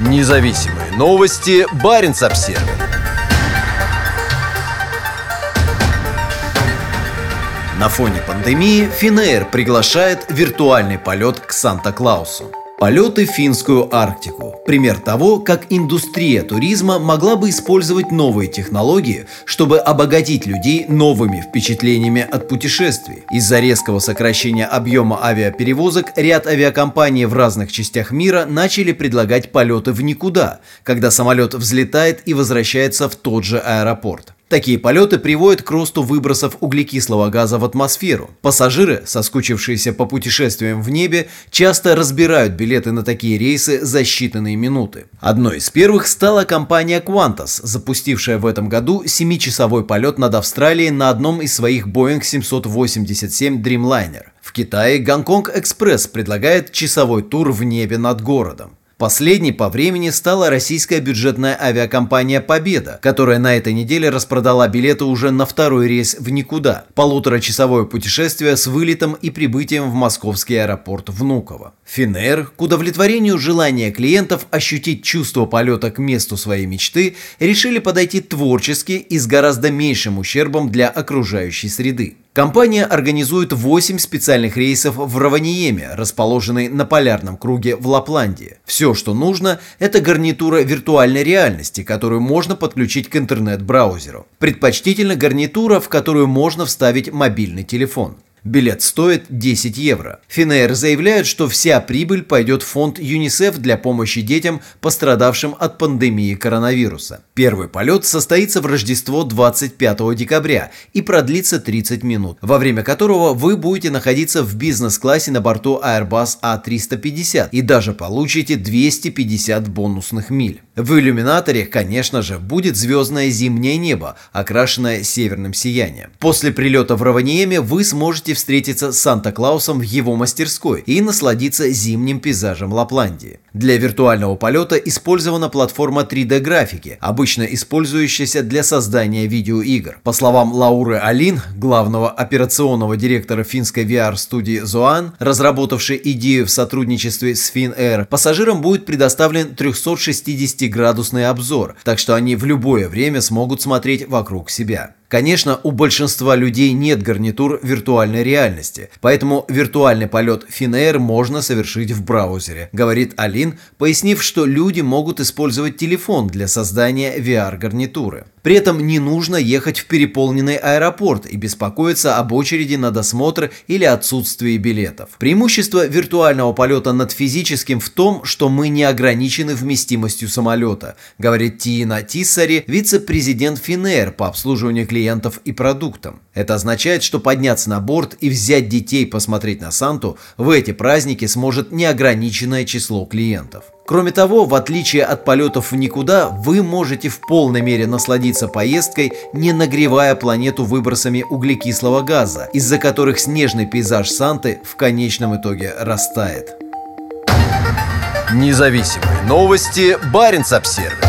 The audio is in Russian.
Независимые новости. Барин обсерва На фоне пандемии Финэйр приглашает виртуальный полет к Санта-Клаусу. Полеты в финскую Арктику. Пример того, как индустрия туризма могла бы использовать новые технологии, чтобы обогатить людей новыми впечатлениями от путешествий. Из-за резкого сокращения объема авиаперевозок ряд авиакомпаний в разных частях мира начали предлагать полеты в никуда, когда самолет взлетает и возвращается в тот же аэропорт. Такие полеты приводят к росту выбросов углекислого газа в атмосферу. Пассажиры, соскучившиеся по путешествиям в небе, часто разбирают билеты на такие рейсы за считанные минуты. Одной из первых стала компания Qantas, запустившая в этом году 7-часовой полет над Австралией на одном из своих Boeing 787 Dreamliner. В Китае Гонконг Экспресс предлагает часовой тур в небе над городом. Последней по времени стала российская бюджетная авиакомпания «Победа», которая на этой неделе распродала билеты уже на второй рейс в никуда. Полуторачасовое путешествие с вылетом и прибытием в московский аэропорт Внуково. Финер, к удовлетворению желания клиентов ощутить чувство полета к месту своей мечты, решили подойти творчески и с гораздо меньшим ущербом для окружающей среды. Компания организует 8 специальных рейсов в Раваниеме, расположенной на полярном круге в Лапландии. Все, что нужно, это гарнитура виртуальной реальности, которую можно подключить к интернет-браузеру. Предпочтительно гарнитура, в которую можно вставить мобильный телефон. Билет стоит 10 евро. Финэйр заявляют, что вся прибыль пойдет в фонд ЮНИСЕФ для помощи детям, пострадавшим от пандемии коронавируса. Первый полет состоится в Рождество 25 декабря и продлится 30 минут, во время которого вы будете находиться в бизнес-классе на борту Airbus A350 и даже получите 250 бонусных миль. В иллюминаторе, конечно же, будет звездное зимнее небо, окрашенное северным сиянием. После прилета в Раваниеме вы сможете встретиться с Санта-Клаусом в его мастерской и насладиться зимним пейзажем Лапландии. Для виртуального полета использована платформа 3D-графики, обычно использующаяся для создания видеоигр. По словам Лауры Алин, главного операционного директора финской VR-студии Zoan, разработавшей идею в сотрудничестве с FinAir, пассажирам будет предоставлен 360-градусный обзор, так что они в любое время смогут смотреть вокруг себя. Конечно, у большинства людей нет гарнитур виртуальной реальности, поэтому виртуальный полет Finnair можно совершить в браузере, говорит Алин, пояснив, что люди могут использовать телефон для создания VR-гарнитуры. При этом не нужно ехать в переполненный аэропорт и беспокоиться об очереди на досмотр или отсутствии билетов. Преимущество виртуального полета над физическим в том, что мы не ограничены вместимостью самолета, говорит Тиина Тиссари, вице-президент Finnair по обслуживанию клиентов клиентов и продуктам. Это означает, что подняться на борт и взять детей посмотреть на Санту в эти праздники сможет неограниченное число клиентов. Кроме того, в отличие от полетов в никуда, вы можете в полной мере насладиться поездкой, не нагревая планету выбросами углекислого газа, из-за которых снежный пейзаж Санты в конечном итоге растает. Независимые новости. Барин обсервис